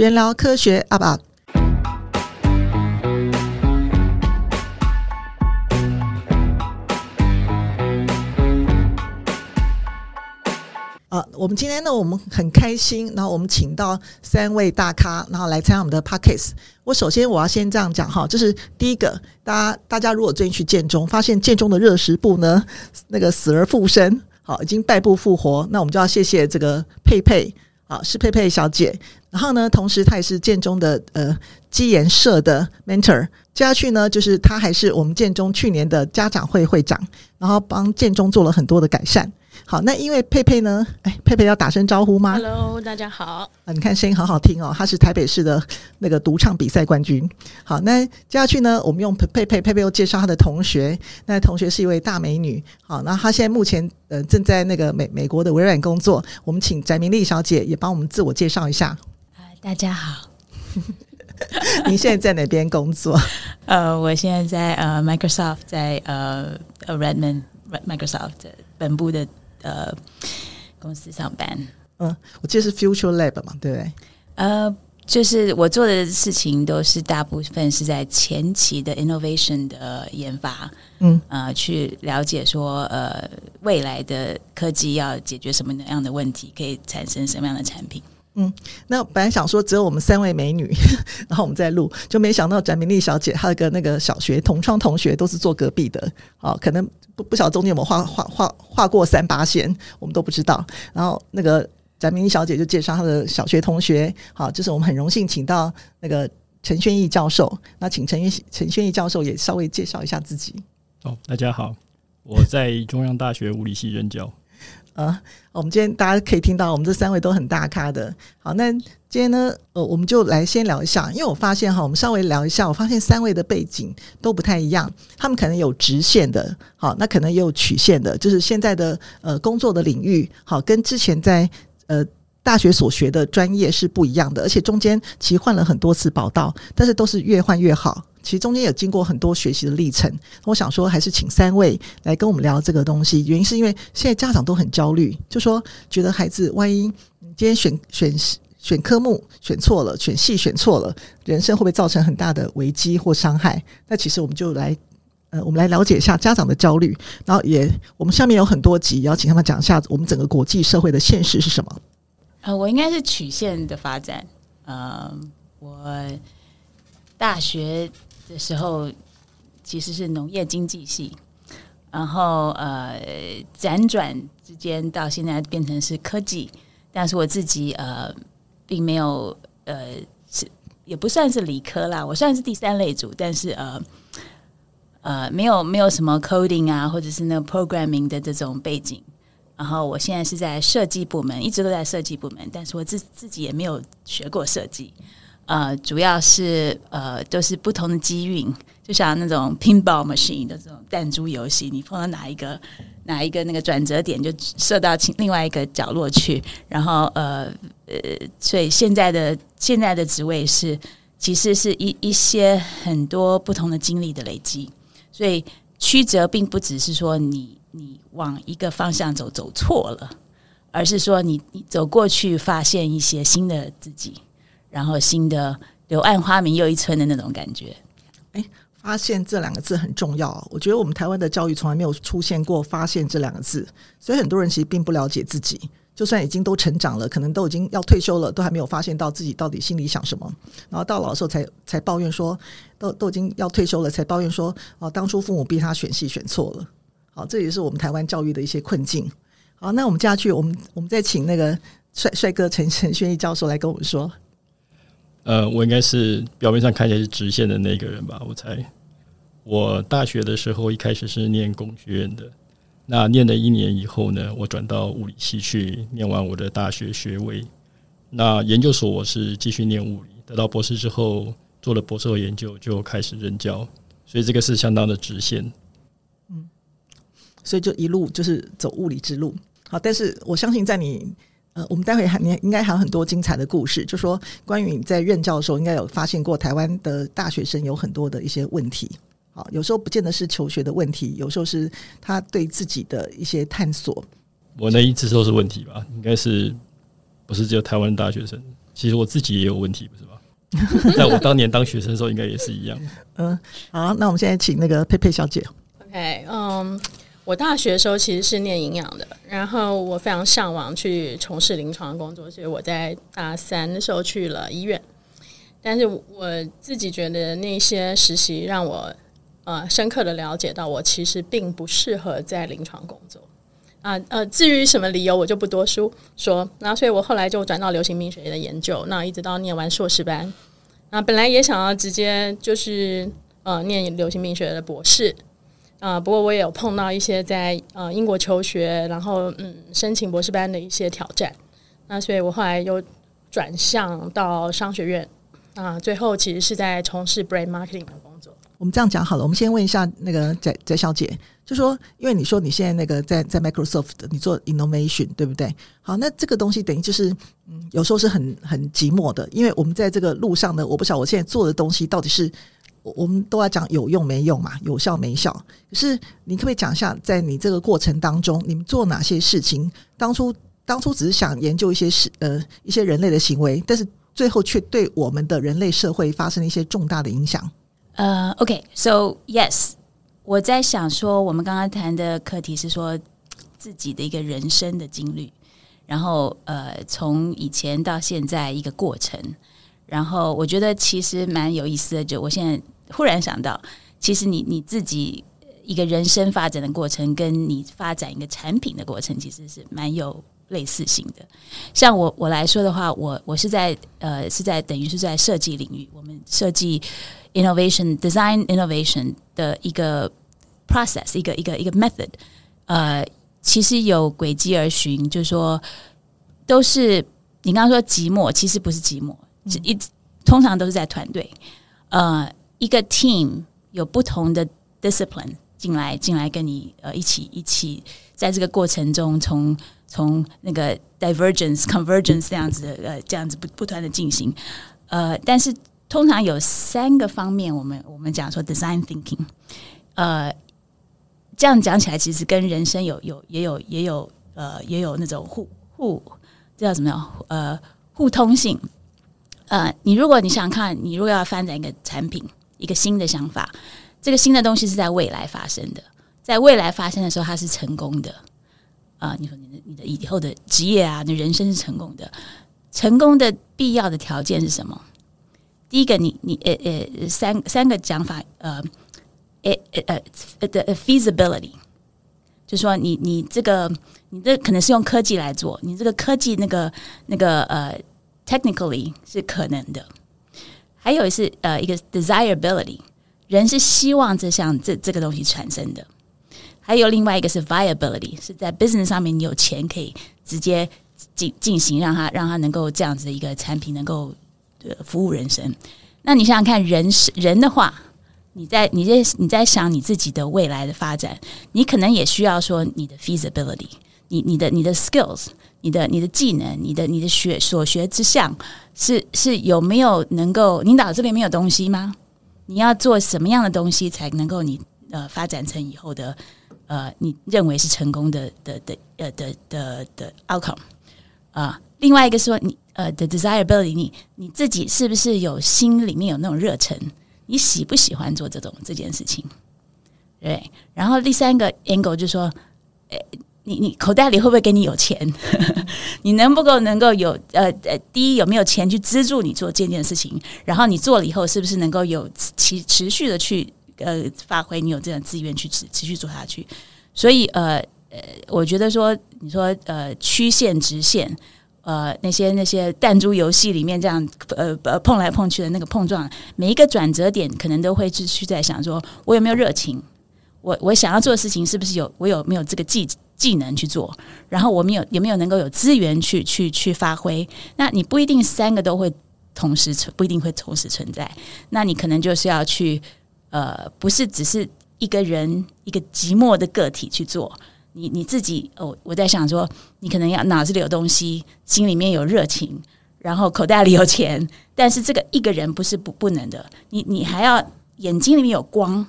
璇聊科学 UP UP。啊，我们今天呢，我们很开心，然后我们请到三位大咖，然后来参加我们的 Podcast。我首先我要先这样讲哈，就是第一个，大家大家如果最近去建中，发现建中的热食部呢，那个死而复生，好，已经败部复活，那我们就要谢谢这个佩佩，啊，是佩佩小姐。然后呢，同时她也是建中的呃基研社的 mentor。接下去呢，就是她还是我们建中去年的家长会会长，然后帮建中做了很多的改善。好，那因为佩佩呢，哎，佩佩要打声招呼吗？Hello，大家好。啊，你看声音好好听哦，她是台北市的那个独唱比赛冠军。好，那接下去呢，我们用佩佩佩佩佩又介绍她的同学，那同学是一位大美女。好，那她现在目前呃正在那个美美国的微软工作。我们请翟明丽小姐也帮我们自我介绍一下。呃，大家好。您现在在哪边工作？呃，我现在在呃 Microsoft，在呃 Redmond Microsoft 本部的。呃，公司上班，嗯，我记得是 Future Lab 嘛，对不对？呃，就是我做的事情都是大部分是在前期的 innovation 的研发，嗯，呃，去了解说，呃，未来的科技要解决什么样的问题，可以产生什么样的产品。嗯，那本来想说只有我们三位美女，然后我们再录，就没想到翟明丽小姐她跟那个小学同窗同学都是坐隔壁的，好，可能不不晓得中间有没有画画画画过三八线，我们都不知道。然后那个翟明丽小姐就介绍她的小学同学，好，就是我们很荣幸请到那个陈轩毅教授，那请陈轩陈轩毅教授也稍微介绍一下自己。哦，大家好，我在中央大学物理系任教。啊，我们今天大家可以听到，我们这三位都很大咖的。好，那今天呢，呃，我们就来先聊一下，因为我发现哈，我们稍微聊一下，我发现三位的背景都不太一样，他们可能有直线的，好，那可能也有曲线的，就是现在的呃工作的领域，好，跟之前在呃大学所学的专业是不一样的，而且中间其实换了很多次跑道，但是都是越换越好。其实中间有经过很多学习的历程，我想说还是请三位来跟我们聊这个东西。原因是因为现在家长都很焦虑，就说觉得孩子万一今天选选选科目选错了，选系选错了，人生会不会造成很大的危机或伤害？那其实我们就来呃，我们来了解一下家长的焦虑，然后也我们下面有很多集要请他们讲一下我们整个国际社会的现实是什么。呃，我应该是曲线的发展，呃，我大学。的时候其实是农业经济系，然后呃辗转之间到现在变成是科技，但是我自己呃并没有呃是也不算是理科啦，我算是第三类组，但是呃呃没有没有什么 coding 啊或者是那个 programming 的这种背景，然后我现在是在设计部门，一直都在设计部门，但是我自自己也没有学过设计。呃，主要是呃，都是不同的机运，就像那种 pinball machine 的这种弹珠游戏，你碰到哪一个哪一个那个转折点，就射到另外一个角落去。然后呃呃，所以现在的现在的职位是，其实是一一些很多不同的经历的累积。所以曲折并不只是说你你往一个方向走走错了，而是说你你走过去发现一些新的自己。然后新的柳暗花明又一村的那种感觉，哎，发现这两个字很重要。我觉得我们台湾的教育从来没有出现过“发现”这两个字，所以很多人其实并不了解自己。就算已经都成长了，可能都已经要退休了，都还没有发现到自己到底心里想什么。然后到老的时候才才抱怨说，都都已经要退休了，才抱怨说，哦，当初父母逼他选系选错了。好，这也是我们台湾教育的一些困境。好，那我们接下去，我们我们再请那个帅帅哥陈 陈轩毅教授来跟我们说。呃，我应该是表面上看起来是直线的那个人吧？我猜。我大学的时候一开始是念工学院的，那念了一年以后呢，我转到物理系去念完我的大学学位。那研究所我是继续念物理，得到博士之后做了博士后研究，就开始任教，所以这个是相当的直线。嗯，所以就一路就是走物理之路。好，但是我相信在你。呃，我们待会还你应该还有很多精彩的故事，就说关于你在任教的时候，应该有发现过台湾的大学生有很多的一些问题。好，有时候不见得是求学的问题，有时候是他对自己的一些探索。我那一直都是问题吧？应该是不是只有台湾大学生？其实我自己也有问题，不是吗？在我当年当学生的时候，应该也是一样。嗯，好，那我们现在请那个佩佩小姐。OK，嗯、um,，我大学的时候其实是念营养的，然后我非常向往去从事临床工作，所以我在大三的时候去了医院。但是我自己觉得那些实习让我呃深刻的了解到，我其实并不适合在临床工作啊呃，至于什么理由，我就不多说说。那所以我后来就转到流行病学的研究，那一直到念完硕士班，那本来也想要直接就是呃念流行病学的博士啊，不过我也有碰到一些在呃英国求学，然后嗯申请博士班的一些挑战，那所以我后来又转向到商学院。啊，最后其实是在从事 brand marketing 的工作。我们这样讲好了，我们先问一下那个翟翟小姐，就说，因为你说你现在那个在在 Microsoft 你做 innovation 对不对？好，那这个东西等于就是，嗯，有时候是很很寂寞的，因为我们在这个路上呢，我不晓得我现在做的东西到底是，我们都要讲有用没用嘛，有效没效。可是你可不可以讲一下，在你这个过程当中，你们做哪些事情？当初当初只是想研究一些事，呃，一些人类的行为，但是。最后却对我们的人类社会发生了一些重大的影响。呃、，OK，so、yes，我在想说，我们刚刚谈的课题是说自己的一个人生的经历，然后呃，从以前到现在一个过程，然后我觉得其实蛮有意思的。就我现在忽然想到，其实你你自己一个人生发展的过程，跟你发展一个产品的过程，其实是蛮有。类似性的，像我我来说的话，我我是在呃是在等于是在设计领域，我们设计 innovation design innovation 的一个 process，一个一个一个 method，呃，其实有轨迹而循，就是说都是你刚刚说寂寞，其实不是寂寞，一、嗯、通常都是在团队，呃，一个 team 有不同的 discipline 进来进来跟你呃一起一起在这个过程中从。从那个 divergence convergence 这样子的呃这样子不不断的进行，呃，但是通常有三个方面，我们我们讲说 design thinking，呃，这样讲起来其实跟人生有有也有也有呃也有那种互互这叫什么？样呃互通性，呃，你如果你想看，你如果要发展一个产品，一个新的想法，这个新的东西是在未来发生的，在未来发生的时候，它是成功的。啊，你说你的你的以后的职业啊，你人生是成功的，成功的必要的条件是什么？第一个你，你呃呃三三个讲法，呃，呃呃呃的 feasibility，就说你你这个你这可能是用科技来做，你这个科技那个那个呃 technically 是可能的，还有是呃一个 desirability，人是希望这项这这个东西产生的。还有另外一个是 viability，是在 business 上面你有钱可以直接进进行，让他让他能够这样子的一个产品能够服务人生。那你想想看，人是人的话，你在你在你在想你自己的未来的发展，你可能也需要说你的 feasibility，你你的你的 skills，你的你的技能，你的你的学所学之项是是有没有能够你脑子里没有东西吗？你要做什么样的东西才能够你呃发展成以后的？呃，你认为是成功的的的呃的的的 outcome 啊、呃？另外一个说你呃的 desirability，你你自己是不是有心里面有那种热忱？你喜不喜欢做这种这件事情？对。然后第三个 angle 就说，诶，你你口袋里会不会给你有钱？你能不够能够有呃呃，第一有没有钱去资助你做这件事情？然后你做了以后，是不是能够有持持续的去？呃，发挥你有这样资源去持持续做下去，所以呃呃，我觉得说你说呃曲线直线呃那些那些弹珠游戏里面这样呃呃碰来碰去的那个碰撞，每一个转折点可能都会继续在想说，我有没有热情？我我想要做的事情是不是有我有没有这个技技能去做？然后我们有有没有能够有资源去去去发挥？那你不一定三个都会同时存，不一定会同时存在。那你可能就是要去。呃，不是只是一个人一个寂寞的个体去做，你你自己哦，我在想说，你可能要脑子里有东西，心里面有热情，然后口袋里有钱，但是这个一个人不是不不能的，你你还要眼睛里面有光，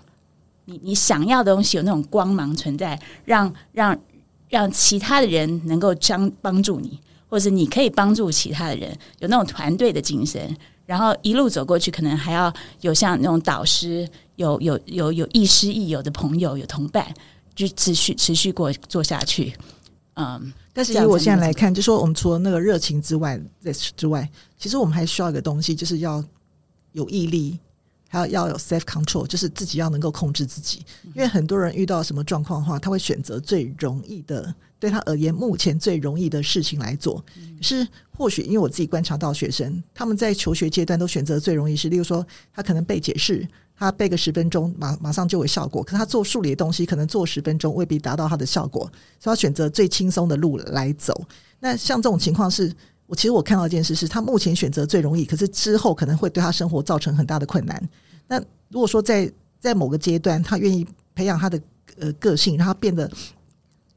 你你想要的东西有那种光芒存在，让让让其他的人能够将帮助你，或者你可以帮助其他的人，有那种团队的精神，然后一路走过去，可能还要有像那种导师，有有有有亦师亦友的朋友，有同伴，就持续持续过做下去。嗯，但是以我现在来看，就说我们除了那个热情之外，在之外，其实我们还需要一个东西，就是要有毅力。还要要有 self control，就是自己要能够控制自己。因为很多人遇到什么状况的话，他会选择最容易的，对他而言目前最容易的事情来做。可是或许因为我自己观察到学生，他们在求学阶段都选择最容易是，例如说他可能背解释，他背个十分钟，马马上就有效果。可是他做数理的东西，可能做十分钟未必达到他的效果，所以他选择最轻松的路来走。那像这种情况是。我其实我看到一件事是，他目前选择最容易，可是之后可能会对他生活造成很大的困难。那如果说在在某个阶段，他愿意培养他的呃个性，让他变得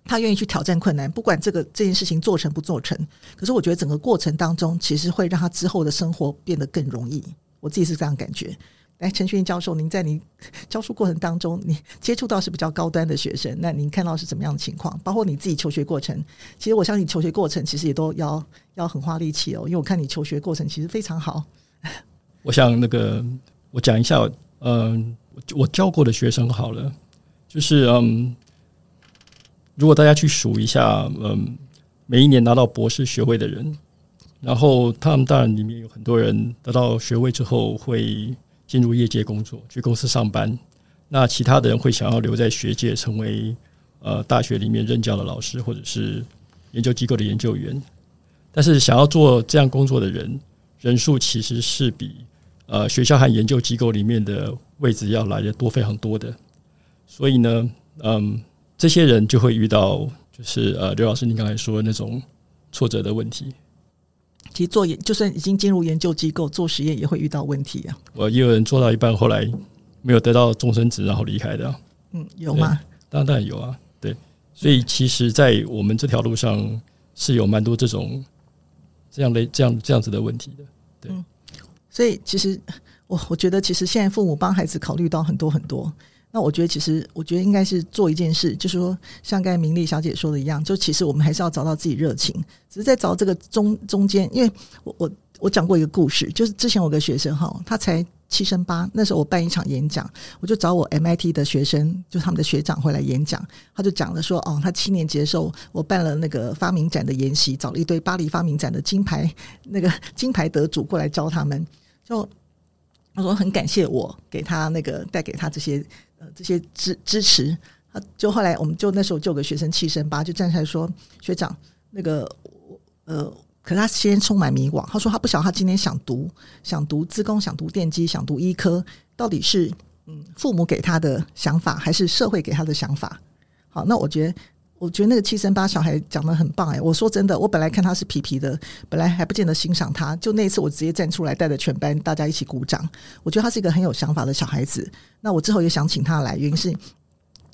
他愿意去挑战困难，不管这个这件事情做成不做成，可是我觉得整个过程当中，其实会让他之后的生活变得更容易。我自己是这样感觉。来，陈旭教授，您在您 教书过程当中，你接触到是比较高端的学生，那您看到是怎么样的情况？包括你自己求学过程，其实我相信求学过程其实也都要要很花力气哦，因为我看你求学过程其实非常好。我想那个我讲一下，嗯、呃，我教过的学生好了，就是嗯，如果大家去数一下，嗯，每一年拿到博士学位的人，然后他们当然里面有很多人得到学位之后会。进入业界工作，去公司上班。那其他的人会想要留在学界，成为呃大学里面任教的老师，或者是研究机构的研究员。但是想要做这样工作的人人数，其实是比呃学校和研究机构里面的位置要来的多非常多的。所以呢，嗯，这些人就会遇到就是呃刘老师您刚才说的那种挫折的问题。其实做研，就算已经进入研究机构做实验，也会遇到问题啊。我也有人做到一半，后来没有得到终身职，然后离开的。嗯，有吗？当然，当然有啊。对，所以其实，在我们这条路上是有蛮多这种这样的这样这样子的问题的。对，嗯，所以其实我我觉得，其实现在父母帮孩子考虑到很多很多。那我觉得，其实我觉得应该是做一件事，就是说，像刚才明丽小姐说的一样，就其实我们还是要找到自己热情。只是在找这个中中间，因为我我我讲过一个故事，就是之前我有个学生哈，他才七升八，那时候我办一场演讲，我就找我 MIT 的学生，就他们的学长回来演讲，他就讲了说，哦，他七年级的时候，我办了那个发明展的研习，找了一堆巴黎发明展的金牌那个 金牌得主过来教他们，就他说很感谢我给他那个带给他这些。呃这些支支持，啊，就后来我们就那时候就有个学生气声吧，就站出来说：“学长，那个呃，可是他先充满迷惘。他说他不晓得他今天想读，想读资工，想读电机，想读医科，到底是嗯父母给他的想法，还是社会给他的想法？好，那我觉得。”我觉得那个七升八小孩讲得很棒哎！我说真的，我本来看他是皮皮的，本来还不见得欣赏他。就那次，我直接站出来，带着全班大家一起鼓掌。我觉得他是一个很有想法的小孩子。那我之后也想请他来，原因是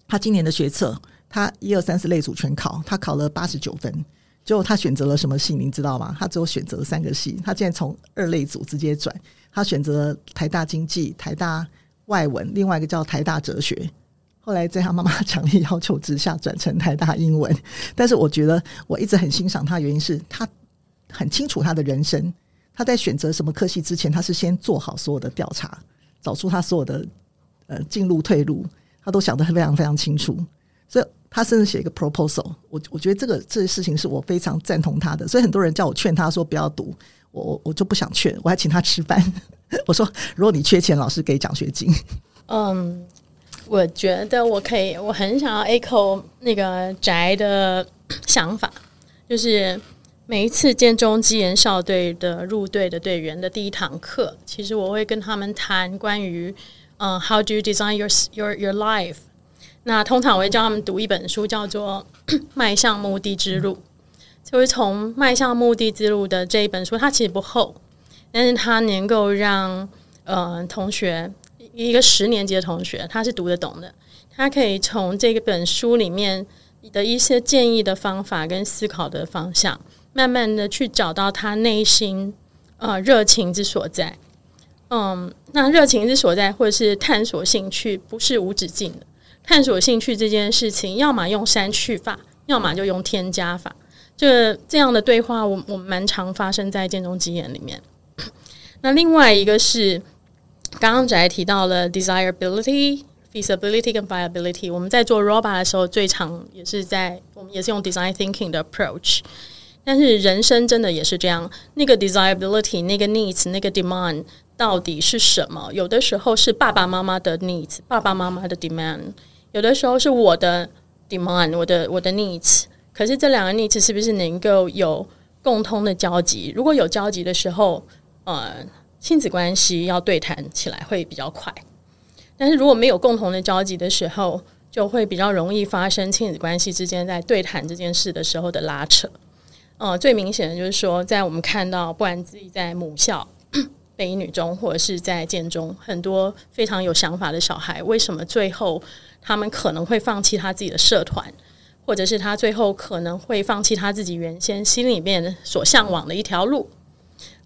他今年的学测，他一二三四类组全考，他考了八十九分。结果他选择了什么系，您知道吗？他只有选择了三个系。他现在从二类组直接转，他选择了台大经济、台大外文，另外一个叫台大哲学。后来在他妈妈强烈要求之下，转成台大英文。但是我觉得我一直很欣赏他，原因是他很清楚他的人生。他在选择什么科系之前，他是先做好所有的调查，找出他所有的呃进路退路，他都想得非常非常清楚。所以他甚至写一个 proposal。我我觉得这个这事情是我非常赞同他的。所以很多人叫我劝他说不要读，我我我就不想劝，我还请他吃饭。我说如果你缺钱，老师给奖学金。嗯。我觉得我可以，我很想要 echo 那个宅的想法，就是每一次建中基研校队的入队的队员的第一堂课，其实我会跟他们谈关于，嗯、，How do you design your your your life？那通常我会教他们读一本书，叫做《迈向目的之路》，就是从《迈向目的之路》的这一本书，它其实不厚，但是它能够让呃同学。一个十年级的同学，他是读得懂的，他可以从这个本书里面的一些建议的方法跟思考的方向，慢慢的去找到他内心呃热情之所在。嗯，那热情之所在，或者是探索兴趣，不是无止境的。探索兴趣这件事情，要么用删去法，要么就用添加法。这这样的对话我，我我蛮常发生在建中基研里面。那另外一个是刚刚才提到了 desirability、feasibility 跟 viability。我们在做 robot 的时候，最常也是在我们也是用 design thinking 的 approach。但是人生真的也是这样，那个 desirability、那个 needs、那个 demand 到底是什么？有的时候是爸爸妈妈的 needs，爸爸妈妈的 demand；有的时候是我的 demand，我的我的 needs。可是这两个 needs 是不是能够有共通的交集？如果有交集的时候，呃，亲子关系要对谈起来会比较快。但是如果没有共同的交集的时候，就会比较容易发生亲子关系之间在对谈这件事的时候的拉扯。呃，最明显的就是说，在我们看到，不管自己在母校、北一女中，或者是在建中，很多非常有想法的小孩，为什么最后他们可能会放弃他自己的社团，或者是他最后可能会放弃他自己原先心里面所向往的一条路？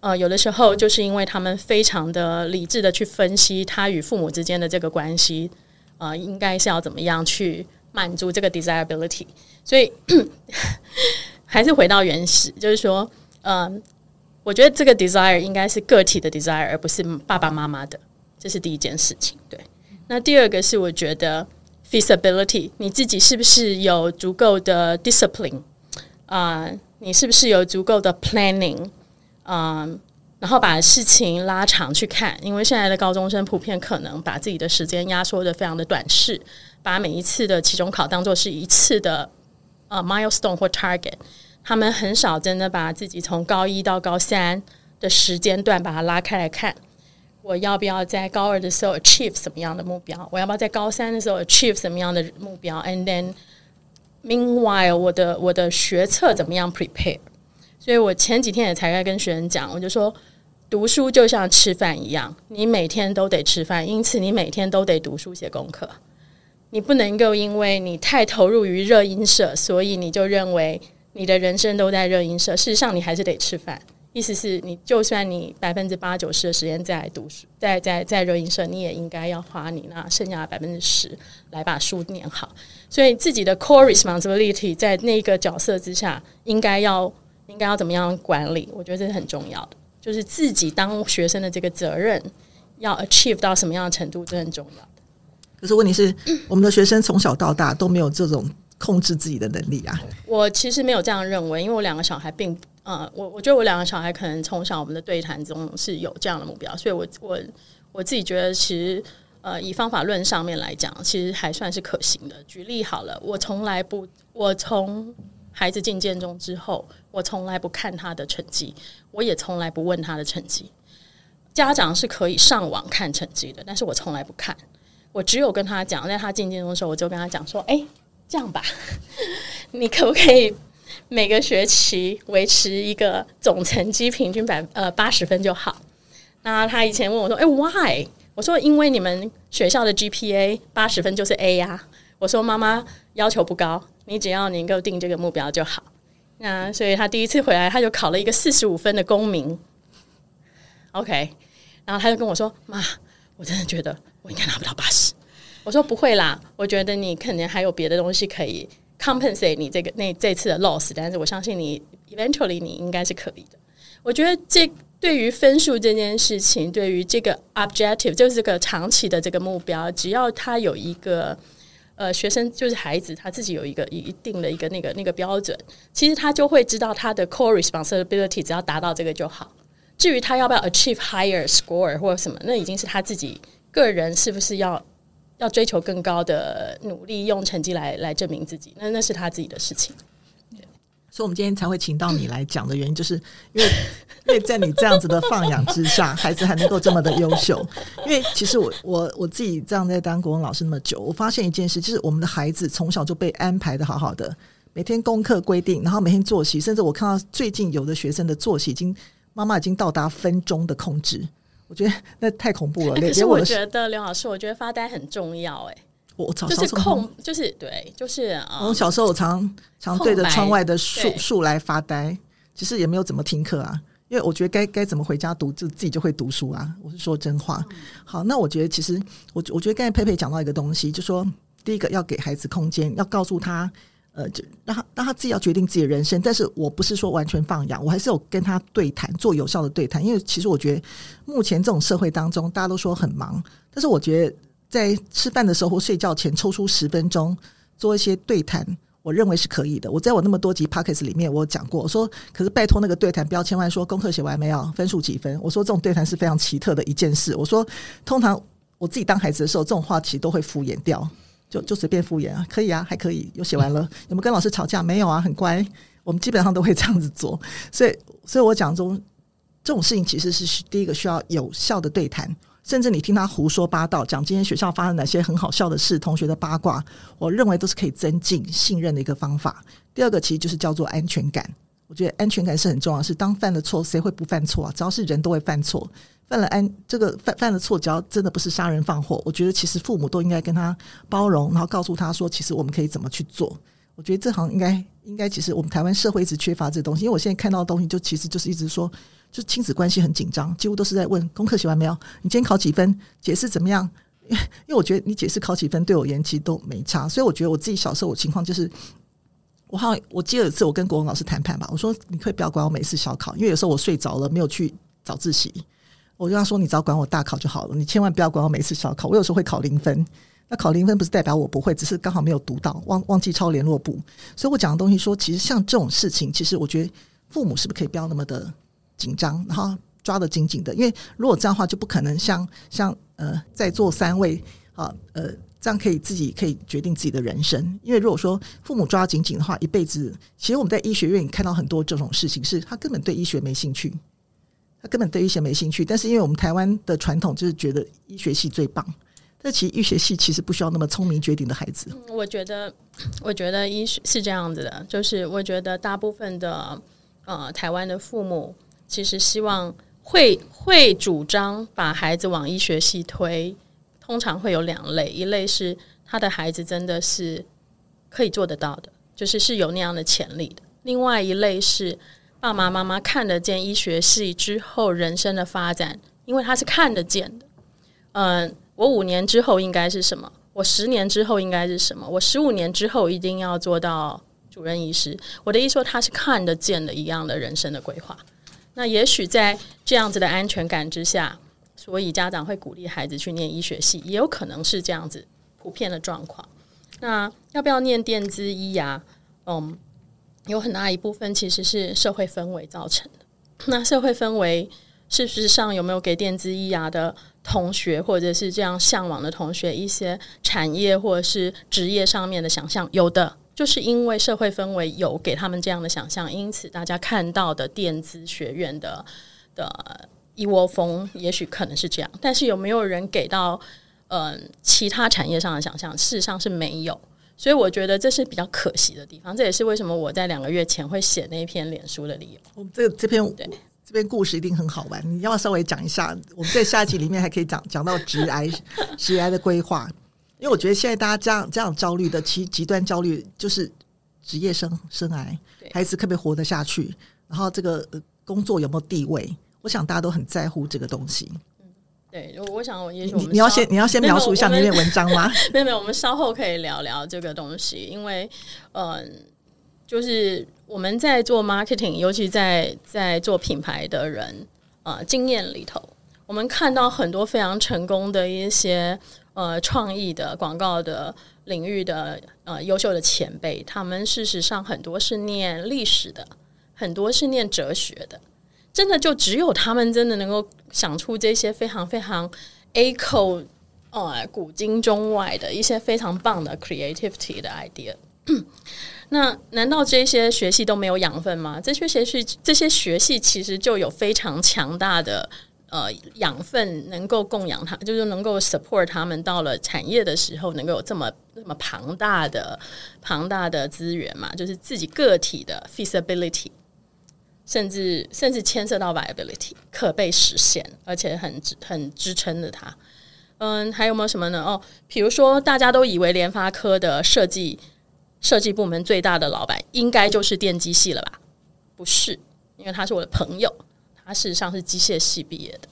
呃，有的时候就是因为他们非常的理智的去分析他与父母之间的这个关系，呃，应该是要怎么样去满足这个 desirability，所以。还是回到原始，就是说，嗯，我觉得这个 desire 应该是个体的 desire，而不是爸爸妈妈的，这是第一件事情。对，那第二个是我觉得 feasibility，你自己是不是有足够的 discipline 啊、呃？你是不是有足够的 planning 嗯、然后把事情拉长去看，因为现在的高中生普遍可能把自己的时间压缩得非常的短视，把每一次的期中考当做是一次的呃 milestone 或 target。他们很少真的把自己从高一到高三的时间段把它拉开来看，我要不要在高二的时候 achieve 什么样的目标？我要不要在高三的时候 achieve 什么样的目标？And then meanwhile，我的我的学测怎么样 prepare？所以我前几天也才在跟学生讲，我就说读书就像吃饭一样，你每天都得吃饭，因此你每天都得读书写功课。你不能够因为你太投入于热音社，所以你就认为。你的人生都在热音社，事实上你还是得吃饭。意思是你就算你百分之八九十的时间在读书，在在在热音社，你也应该要花你那剩下的百分之十来把书念好。所以自己的 core responsibility 在那个角色之下，应该要应该要怎么样管理？我觉得这是很重要的，就是自己当学生的这个责任要 achieve 到什么样的程度，这很重要的。可是问题是，我们的学生从小到大都没有这种。控制自己的能力啊！我其实没有这样认为，因为我两个小孩并呃，我我觉得我两个小孩可能从小我们的对谈中是有这样的目标，所以我我我自己觉得其实呃，以方法论上面来讲，其实还算是可行的。举例好了，我从来不，我从孩子进建中之后，我从来不看他的成绩，我也从来不问他的成绩。家长是可以上网看成绩的，但是我从来不看，我只有跟他讲，在他进建中的时候，我就跟他讲说，哎。这样吧，你可不可以每个学期维持一个总成绩平均百呃八十分就好？那他以前问我说：“哎，why？” 我说：“因为你们学校的 GPA 八十分就是 A 呀。”我说：“妈妈要求不高，你只要能够定这个目标就好。”那所以他第一次回来，他就考了一个四十五分的公民。OK，然后他就跟我说：“妈，我真的觉得我应该拿不到八十。”我说不会啦，我觉得你肯定还有别的东西可以 compensate 你这个那这次的 loss，但是我相信你 eventually 你应该是可以的。我觉得这对于分数这件事情，对于这个 objective 就是这个长期的这个目标，只要他有一个呃学生就是孩子他自己有一个一定的一个那个那个标准，其实他就会知道他的 core responsibility 只要达到这个就好。至于他要不要 achieve higher score 或者什么，那已经是他自己个人是不是要。要追求更高的努力，用成绩来来证明自己，那那是他自己的事情。所以，我们今天才会请到你来讲的原因，就是因为 因为在你这样子的放养之下，孩子还能够这么的优秀。因为其实我我我自己这样在当国文老师那么久，我发现一件事，就是我们的孩子从小就被安排的好好的，每天功课规定，然后每天作息，甚至我看到最近有的学生的作息已经妈妈已经到达分钟的控制。我觉得那太恐怖了。可是我觉得刘老师，我觉得发呆很重要。哎，我就是空，就是对，就是啊我小时候我常常对着窗外的树树来发呆，其实也没有怎么听课啊，因为我觉得该该怎么回家读，就自己就会读书啊。我是说真话。好，那我觉得其实我我觉得刚才佩佩讲到一个东西，就说第一个要给孩子空间，要告诉他，呃，就让他让他自己要决定自己的人生。但是我不是说完全放养，我还是有跟他对谈，做有效的对谈。因为其实我觉得目前这种社会当中，大家都说很忙，但是我觉得在吃饭的时候或睡觉前抽出十分钟做一些对谈。我认为是可以的。我在我那么多集 Podcast 里面，我讲过，我说，可是拜托那个对谈不要千万说功课写完没有，分数几分。我说这种对谈是非常奇特的一件事。我说，通常我自己当孩子的时候，这种话题都会敷衍掉，就就随便敷衍啊，可以啊，还可以，有写完了。有没有跟老师吵架？没有啊，很乖。我们基本上都会这样子做。所以，所以我讲中这种事情其实是第一个需要有效的对谈。甚至你听他胡说八道，讲今天学校发生哪些很好笑的事，同学的八卦，我认为都是可以增进信任的一个方法。第二个其实就是叫做安全感，我觉得安全感是很重要。是当犯了错，谁会不犯错啊？只要是人都会犯错，犯了安这个犯犯了错，只要真的不是杀人放火，我觉得其实父母都应该跟他包容，然后告诉他说，其实我们可以怎么去做。我觉得这行应该应该，其实我们台湾社会一直缺乏这东西，因为我现在看到的东西，就其实就是一直说。就亲子关系很紧张，几乎都是在问功课写完没有？你今天考几分？解释怎么样？因为我觉得你解释考几分对我而言其实都没差，所以我觉得我自己小时候我情况就是，我好像我记得有一次我跟国文老师谈判吧，我说你可以不要管我每次小考，因为有时候我睡着了没有去早自习，我跟他说你只要管我大考就好了，你千万不要管我每次小考，我有时候会考零分，那考零分不是代表我不会，只是刚好没有读到，忘忘记抄联络簿，所以我讲的东西说，其实像这种事情，其实我觉得父母是不是可以不要那么的。紧张，然后抓得紧紧的，因为如果这样的话，就不可能像像呃在座三位啊呃这样可以自己可以决定自己的人生。因为如果说父母抓紧紧的话，一辈子，其实我们在医学院看到很多这种事情，是他根本对医学没兴趣，他根本对医学没兴趣。但是因为我们台湾的传统就是觉得医学系最棒，但其实医学系其实不需要那么聪明绝顶的孩子。我觉得，我觉得医学是这样子的，就是我觉得大部分的呃台湾的父母。其实希望会会主张把孩子往医学系推，通常会有两类，一类是他的孩子真的是可以做得到的，就是是有那样的潜力的；另外一类是爸爸妈妈看得见医学系之后人生的发展，因为他是看得见的。嗯，我五年之后应该是什么？我十年之后应该是什么？我十五年之后一定要做到主任医师。我的意思说，他是看得见的一样的人生的规划。那也许在这样子的安全感之下，所以家长会鼓励孩子去念医学系，也有可能是这样子普遍的状况。那要不要念电资医牙？嗯，有很大一部分其实是社会氛围造成的。那社会氛围事实上有没有给电资医牙的同学，或者是这样向往的同学一些产业或者是职业上面的想象？有的。就是因为社会氛围有给他们这样的想象，因此大家看到的电子学院的的一窝蜂，也许可能是这样。但是有没有人给到嗯、其他产业上的想象？事实上是没有。所以我觉得这是比较可惜的地方。这也是为什么我在两个月前会写那篇脸书的理由。我们这这篇对这篇故事一定很好玩，你要稍微讲一下？我们在下一集里面还可以讲讲到直癌直癌的规划。因为我觉得现在大家这样这样焦虑的，其极端焦虑就是职业生生癌，孩子可不可以活得下去，然后这个工作有没有地位？我想大家都很在乎这个东西。嗯，对，我想我也许我们你你要先你要先描述一下那篇文章吗？没有没有，我们稍后可以聊聊这个东西，因为嗯，就是我们在做 marketing，尤其在在做品牌的人啊、呃，经验里头，我们看到很多非常成功的一些。呃，创意的广告的领域的呃优秀的前辈，他们事实上很多是念历史的，很多是念哲学的，真的就只有他们真的能够想出这些非常非常 echo 呃古今中外的一些非常棒的 creativity 的 idea。那难道这些学系都没有养分吗？这些学系这些学系其实就有非常强大的。呃，养分能够供养他，就是能够 support 他们到了产业的时候，能够有这么这么庞大的庞大的资源嘛？就是自己个体的 feasibility，甚至甚至牵涉到 viability 可被实现，而且很很支撑的它。嗯，还有没有什么呢？哦，比如说大家都以为联发科的设计设计部门最大的老板应该就是电机系了吧？不是，因为他是我的朋友。他事实上是机械系毕业的，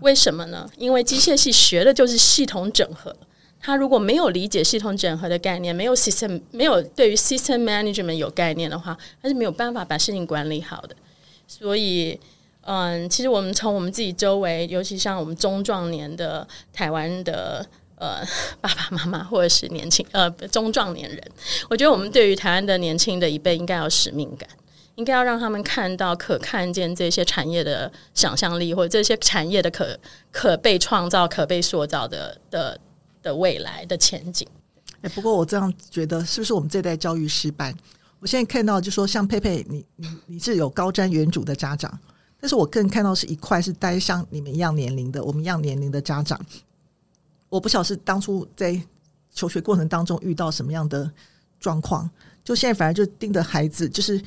为什么呢？因为机械系学的就是系统整合，他如果没有理解系统整合的概念，没有 system，没有对于 system management 有概念的话，他是没有办法把事情管理好的。所以，嗯，其实我们从我们自己周围，尤其像我们中壮年的台湾的呃爸爸妈妈，或者是年轻呃中壮年人，我觉得我们对于台湾的年轻的一辈应该有使命感，应该要让他们看到可看见这些产业的想象力，或者这些产业的可可被创造、可被塑造的的。的未来的前景。哎，不过我这样觉得，是不是我们这代教育失败？我现在看到，就说像佩佩，你你你是有高瞻远瞩的家长，但是我更看到是一块是带像你们一样年龄的，我们一样年龄的家长。我不晓得是当初在求学过程当中遇到什么样的状况，就现在反而就盯着孩子，就是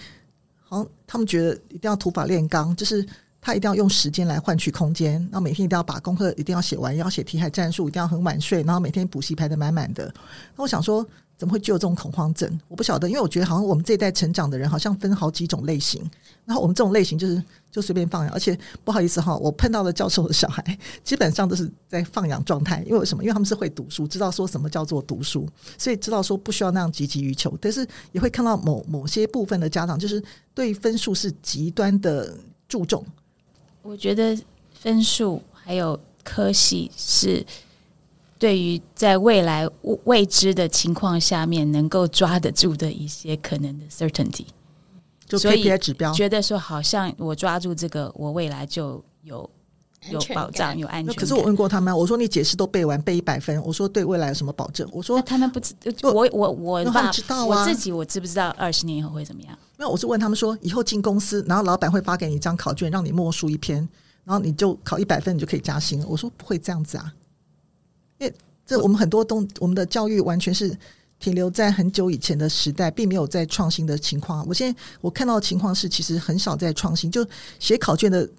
好像他们觉得一定要土法炼钢，就是。他一定要用时间来换取空间，然后每天一定要把功课一定要写完，要写题海战术，一定要很晚睡，然后每天补习排得满满的。那我想说，怎么会具有这种恐慌症？我不晓得，因为我觉得好像我们这一代成长的人，好像分好几种类型。然后我们这种类型就是就随便放养，而且不好意思哈，我碰到的教授的小孩基本上都是在放养状态。因为为什么？因为他们是会读书，知道说什么叫做读书，所以知道说不需要那样积极于求。但是也会看到某某些部分的家长，就是对分数是极端的注重。我觉得分数还有科系是对于在未来未知的情况下面能够抓得住的一些可能的 certainty，就 KPI 指标，觉得说好像我抓住这个，我未来就有有保障、有安全。可是我问过他们，我说你解释都背完，背一百分，我说对未来有什么保证？我说他们不知，我我我爸知道啊，我自己我知不知道二十年以后会怎么样？那我是问他们说，以后进公司，然后老板会发给你一张考卷，让你默书一篇，然后你就考一百分，你就可以加薪。我说不会这样子啊，因为这我们很多东，我们的教育完全是停留在很久以前的时代，并没有在创新的情况。我现在我看到的情况是，其实很少在创新，就写考卷的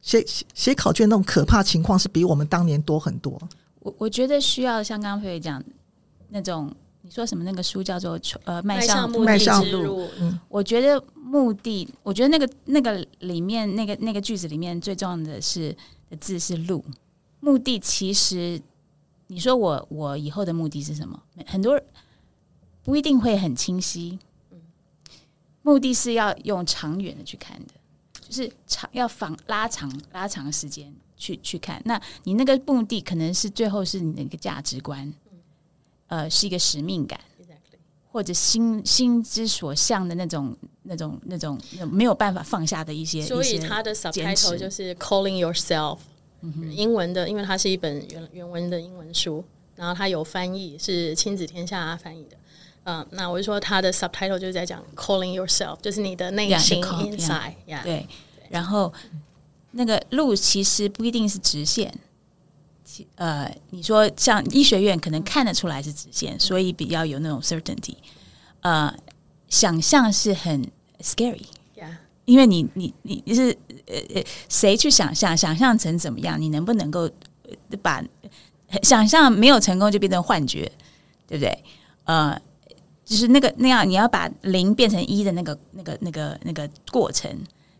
写写考卷那种可怕情况，是比我们当年多很多。我我觉得需要像刚刚菲菲讲那种。你说什么？那个书叫做《呃迈向目的之路》。嗯，我觉得目的，我觉得那个那个里面那个那个句子里面最重要的是的字是“路”。目的其实，你说我我以后的目的是什么？很多人不一定会很清晰。目的是要用长远的去看的，就是长要放拉长拉长时间去去看。那你那个目的可能是最后是你的一个价值观。呃，是一个使命感.或者心心之所向的那种、那种、那种没有办法放下的一些。所以它的 subtitle 就是 Calling Yourself，、嗯、英文的，因为它是一本原原文的英文书，然后它有翻译，是亲子天下翻译的。嗯、呃，那我就说它的 subtitle 就是在讲 Calling Yourself，就是你的内心 inside，对。然后那个路其实不一定是直线。呃，你说像医学院可能看得出来是直线，所以比较有那种 certainty。呃，想象是很 scary，Yeah. 因为你你你你是呃呃，谁去想象？想象成怎么样？你能不能够把想象没有成功就变成幻觉，对不对？呃，就是那个那样，你要把零变成一的那个那个那个那个过程，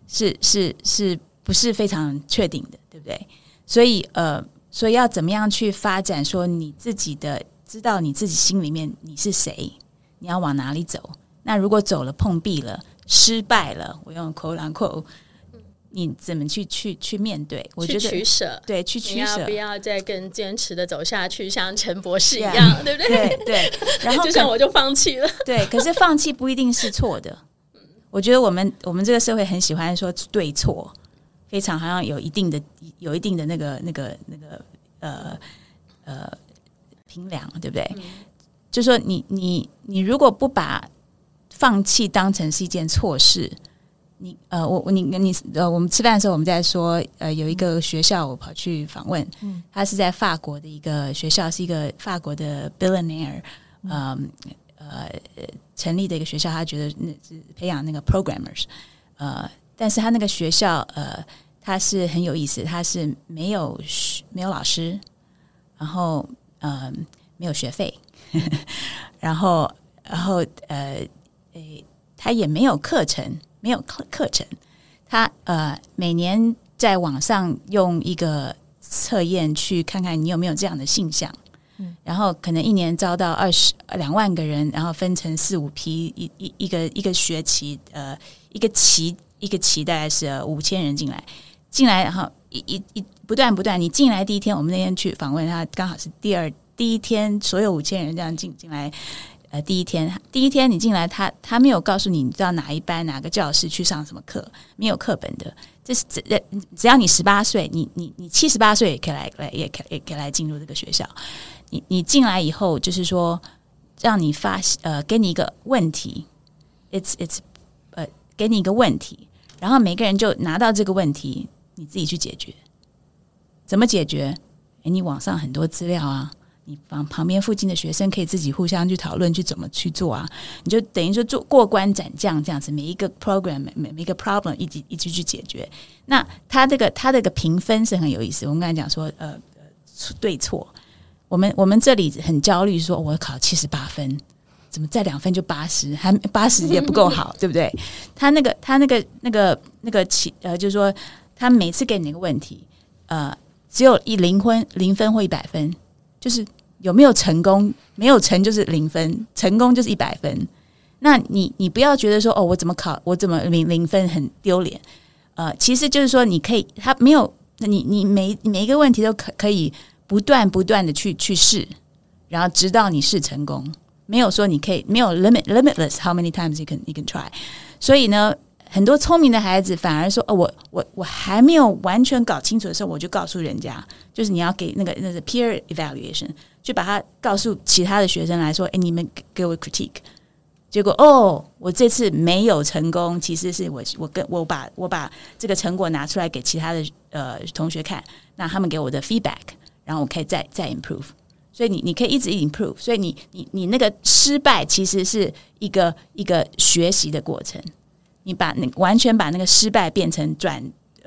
是是是不是非常确定的，对不对？所以呃。所以要怎么样去发展？说你自己的知道你自己心里面你是谁，你要往哪里走？那如果走了碰壁了，失败了，我用 quote unquote，你怎么去去去面对？我觉得取舍，对，去取舍，不要再更坚持的走下去，像陈博士一样，yeah, 对不对？对对。然后 就像我就放弃了。对，可是放弃不一定是错的。我觉得我们我们这个社会很喜欢说对错。非常好像有一定的有一定的那个那个那个呃呃平量，对不对？嗯、就说你你你如果不把放弃当成是一件错事，你呃我你你呃我们吃饭的时候我们在说呃有一个学校我跑去访问，嗯，他是在法国的一个学校，是一个法国的 billionaire，嗯呃成立的一个学校，他觉得那是培养那个 programmers，呃。但是他那个学校，呃，他是很有意思，他是没有没有老师，然后呃 没有学费，然后然后呃诶，他也没有课程，没有课课程，他呃每年在网上用一个测验去看看你有没有这样的现象，嗯，然后可能一年招到二十两万个人，然后分成四五批，一一一个一个学期，呃，一个期一个期大概是五千人进来，进来然后一一一不断不断，你进来第一天，我们那天去访问他，刚好是第二第一天，所有五千人这样进进来。呃，第一天，第一天你进来，他他没有告诉你，你知道哪一班哪个教室去上什么课，没有课本的。这是只只要你十八岁，你你你七十八岁也可以来来，也可以也可以来进入这个学校。你你进来以后，就是说让你发呃，给你一个问题，it's it's 呃，给你一个问题，然后每个人就拿到这个问题，你自己去解决。怎么解决？诶，你网上很多资料啊。你旁旁边附近的学生可以自己互相去讨论，去怎么去做啊？你就等于说做过关斩将这样子，每一个 program 每每每个 problem 一直一直去解决。那他这个他这个评分是很有意思。我们刚才讲说，呃，对错，我们我们这里很焦虑，说我考七十八分，怎么再两分就八十，还八十也不够好，对不对？他那个他那个那个那个起呃，就是说他每次给你一个问题，呃，只有一零分零分或一百分。就是有没有成功？没有成就是零分，成功就是一百分。那你你不要觉得说哦，我怎么考，我怎么零零分很丢脸。呃，其实就是说，你可以，他没有，你你每每一个问题都可可以不断不断的去去试，然后直到你试成功。没有说你可以没有 limit limitless how many times you can you can try。所以呢。很多聪明的孩子反而说：“哦，我我我还没有完全搞清楚的时候，我就告诉人家，就是你要给那个那个 peer evaluation，就把它告诉其他的学生来说，哎，你们给我 critique。结果哦，我这次没有成功，其实是我我跟我把我把这个成果拿出来给其他的呃同学看，那他们给我的 feedback，然后我可以再再 improve。所以你你可以一直 improve，所以你你你那个失败其实是一个一个学习的过程。”你把那完全把那个失败变成转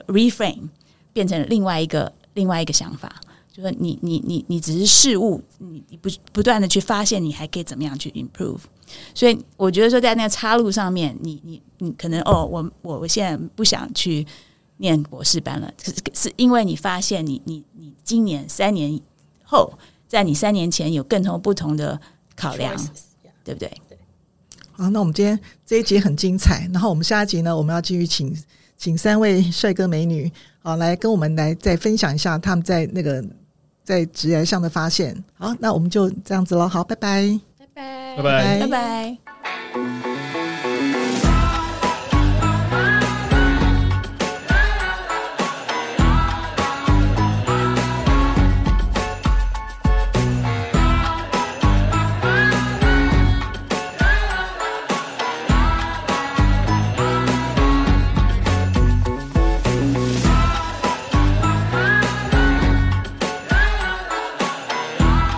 reframe，变成另外一个另外一个想法，就是你你你你只是事物，你你不不断的去发现，你还可以怎么样去 improve。所以我觉得说，在那个岔路上面，你你你可能哦，我我我现在不想去念博士班了，是是因为你发现你你你今年三年后，在你三年前有更多不同的考量，Choices, yeah. 对不对？好，那我们今天这一集很精彩。然后我们下一集呢，我们要继续请请三位帅哥美女好，来跟我们来再分享一下他们在那个在职涯上的发现。好，那我们就这样子了。好，拜拜，拜拜，拜拜，拜拜。